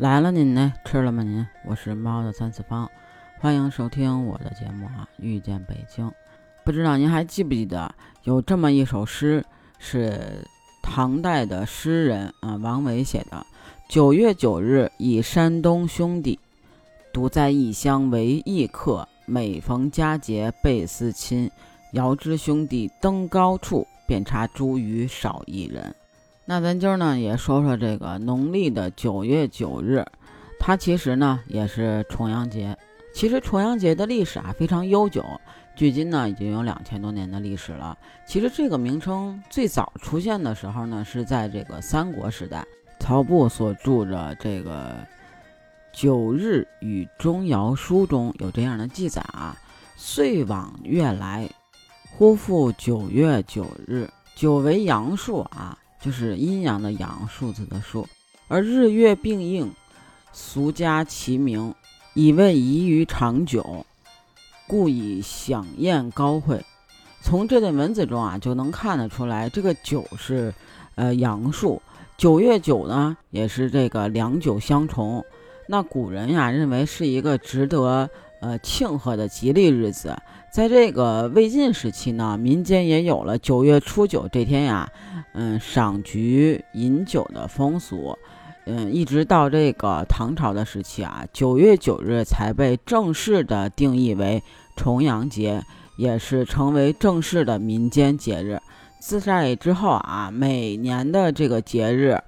来了您呢？吃了吗您？我是猫的三次方，欢迎收听我的节目啊！遇见北京，不知道您还记不记得有这么一首诗，是唐代的诗人啊王维写的：“九月九日忆山东兄弟，独在异乡为异客。每逢佳节倍思亲，遥知兄弟登高处，遍插茱萸少一人。”那咱今儿呢也说说这个农历的九月九日，它其实呢也是重阳节。其实重阳节的历史啊非常悠久，距今呢已经有两千多年的历史了。其实这个名称最早出现的时候呢是在这个三国时代，曹布所著的这个《九日与钟繇书》中有这样的记载啊：“岁往月来，忽复九月九日。九为阳数啊。”就是阴阳的阳，数字的数，而日月并应，俗家其名，以为宜于长久，故以享宴高会。从这段文字中啊，就能看得出来，这个九是呃阳数，九月九呢，也是这个两九相重。那古人呀，认为是一个值得呃庆贺的吉利日子。在这个魏晋时期呢，民间也有了九月初九这天呀，嗯，赏菊饮酒的风俗，嗯，一直到这个唐朝的时期啊，九月九日才被正式的定义为重阳节，也是成为正式的民间节日。自在之后啊，每年的这个节日，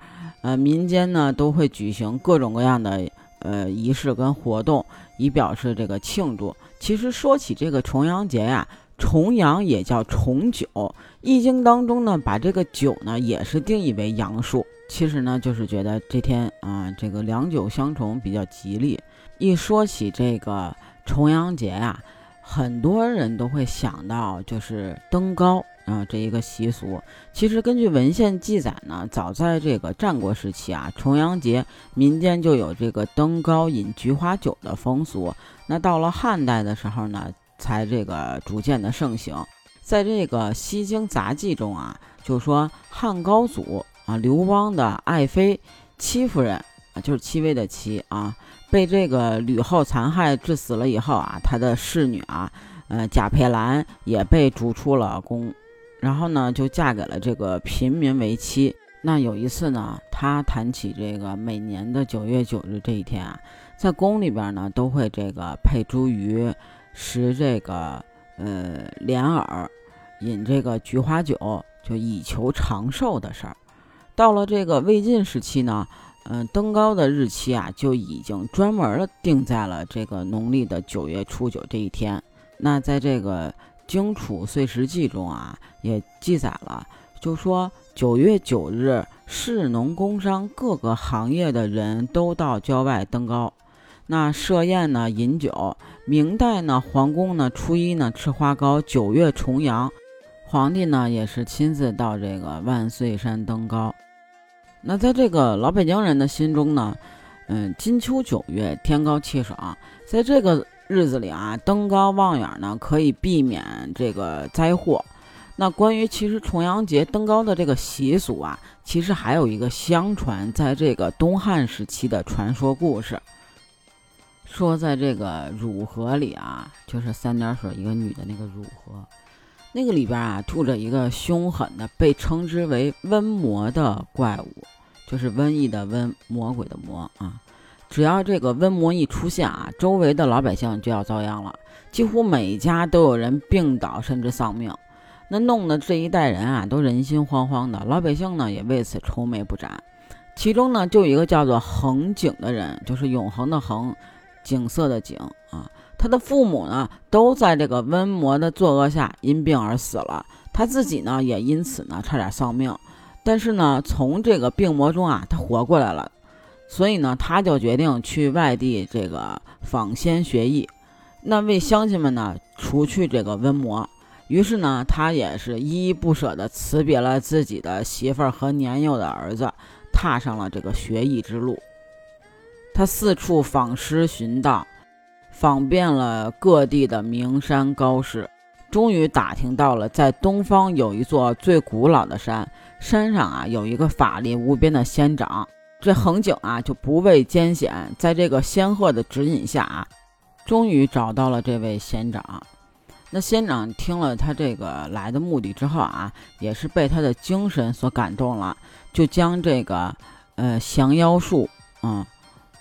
呃，民间呢都会举行各种各样的呃仪式跟活动，以表示这个庆祝。其实说起这个重阳节呀，重阳也叫重九，《易经》当中呢，把这个九呢也是定义为阳数。其实呢，就是觉得这天啊，这个两九相重比较吉利。一说起这个重阳节呀，很多人都会想到就是登高啊这一个习俗。其实根据文献记载呢，早在这个战国时期啊，重阳节民间就有这个登高饮菊花酒的风俗。那到了汉代的时候呢，才这个逐渐的盛行。在这个《西京杂记》中啊，就说汉高祖啊刘邦的爱妃戚夫人啊，就是戚薇的戚啊，被这个吕后残害致死了以后啊，他的侍女啊，呃贾佩兰也被逐出了宫，然后呢就嫁给了这个平民为妻。那有一次呢，他谈起这个每年的九月九日这一天啊。在宫里边呢，都会这个配茱萸，食这个呃莲藕，饮这个菊花酒，就以求长寿的事儿。到了这个魏晋时期呢，嗯，登高的日期啊，就已经专门的定在了这个农历的九月初九这一天。那在这个《荆楚岁时记》中啊，也记载了，就说九月九日，士农工商各个行业的人都到郊外登高。那设宴呢，饮酒。明代呢，皇宫呢，初一呢吃花糕。九月重阳，皇帝呢也是亲自到这个万岁山登高。那在这个老北京人的心中呢，嗯，金秋九月天高气爽，在这个日子里啊，登高望远呢，可以避免这个灾祸。那关于其实重阳节登高的这个习俗啊，其实还有一个相传，在这个东汉时期的传说故事。说在这个汝河里啊，就是三点水一个女的那个汝河，那个里边啊住着一个凶狠的，被称之为瘟魔的怪物，就是瘟疫的瘟，魔鬼的魔啊。只要这个瘟魔一出现啊，周围的老百姓就要遭殃了，几乎每家都有人病倒甚至丧命。那弄得这一代人啊都人心惶惶的，老百姓呢也为此愁眉不展。其中呢就有一个叫做恒景的人，就是永恒的恒。景色的景啊，他的父母呢都在这个瘟魔的作恶下因病而死了，他自己呢也因此呢差点丧命，但是呢从这个病魔中啊他活过来了，所以呢他就决定去外地这个访仙学艺，那为乡亲们呢除去这个瘟魔，于是呢他也是依依不舍地辞别了自己的媳妇儿和年幼的儿子，踏上了这个学艺之路。他四处访师寻道，访遍了各地的名山高士，终于打听到了在东方有一座最古老的山，山上啊有一个法力无边的仙长，这恒景啊就不畏艰险，在这个仙鹤的指引下啊，终于找到了这位仙长。那仙长听了他这个来的目的之后啊，也是被他的精神所感动了，就将这个呃降妖术，嗯，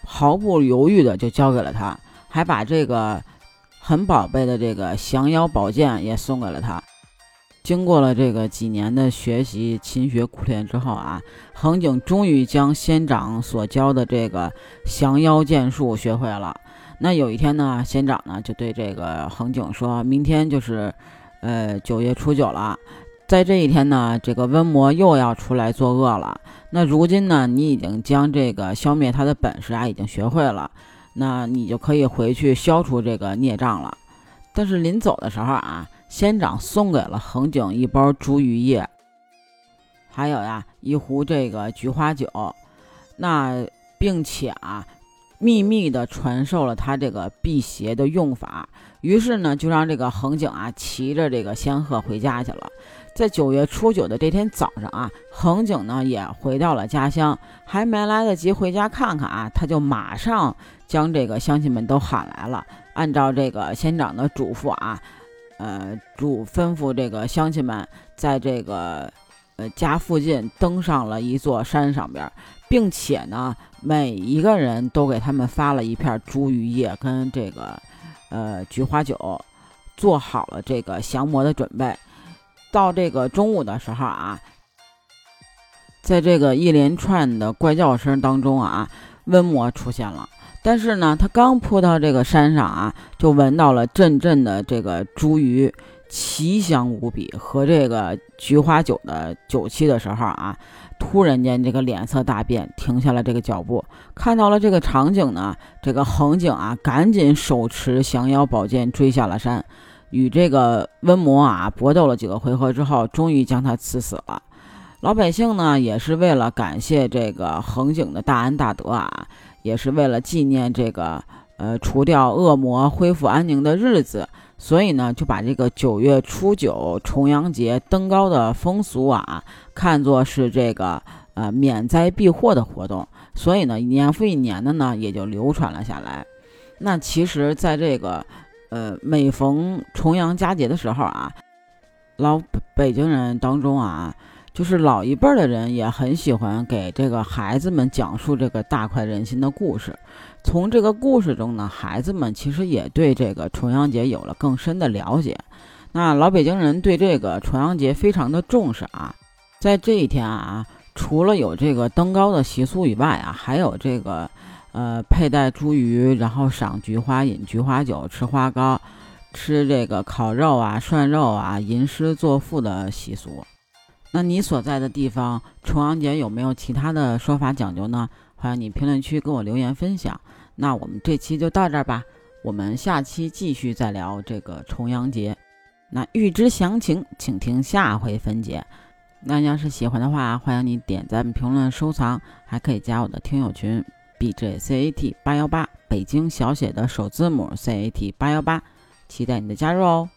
毫不犹豫的就交给了他，还把这个很宝贝的这个降妖宝剑也送给了他。经过了这个几年的学习、勤学苦练之后啊，恒景终于将仙长所教的这个降妖剑术学会了。那有一天呢，仙长呢就对这个恒景说：“明天就是，呃，九月初九了，在这一天呢，这个瘟魔又要出来作恶了。那如今呢，你已经将这个消灭他的本事啊，已经学会了，那你就可以回去消除这个孽障了。但是临走的时候啊。”仙长送给了恒景一包茱萸叶，还有呀一壶这个菊花酒，那并且啊秘密的传授了他这个辟邪的用法。于是呢，就让这个恒景啊骑着这个仙鹤回家去了。在九月初九的这天早上啊，恒景呢也回到了家乡，还没来得及回家看看啊，他就马上将这个乡亲们都喊来了，按照这个仙长的嘱咐啊。呃，主吩咐这个乡亲们在这个呃家附近登上了一座山上边，并且呢，每一个人都给他们发了一片茱萸叶跟这个呃菊花酒，做好了这个降魔的准备。到这个中午的时候啊，在这个一连串的怪叫声当中啊，瘟魔出现了。但是呢，他刚扑到这个山上啊，就闻到了阵阵的这个茱萸奇香无比和这个菊花酒的酒气的时候啊，突然间这个脸色大变，停下了这个脚步。看到了这个场景呢，这个恒景啊，赶紧手持降妖宝剑追下了山，与这个瘟魔啊搏斗了几个回合之后，终于将他刺死了。老百姓呢，也是为了感谢这个恒景的大恩大德啊。也是为了纪念这个呃除掉恶魔、恢复安宁的日子，所以呢就把这个九月初九重阳节登高的风俗啊看作是这个呃免灾避祸的活动，所以呢年复一年的呢也就流传了下来。那其实，在这个呃每逢重阳佳节的时候啊，老北京人当中啊。就是老一辈的人也很喜欢给这个孩子们讲述这个大快人心的故事。从这个故事中呢，孩子们其实也对这个重阳节有了更深的了解。那老北京人对这个重阳节非常的重视啊，在这一天啊，除了有这个登高的习俗以外啊，还有这个呃佩戴茱萸，然后赏菊花、饮菊花酒、吃花糕、吃这个烤肉啊、涮肉啊、吟诗作赋的习俗。那你所在的地方重阳节有没有其他的说法讲究呢？欢迎你评论区给我留言分享。那我们这期就到这儿吧，我们下期继续再聊这个重阳节。那预知详情，请听下回分解。那要是喜欢的话，欢迎你点赞、评论、收藏，还可以加我的听友群 b j c a t 八幺八，北京小写的首字母 c a t 八幺八，期待你的加入哦。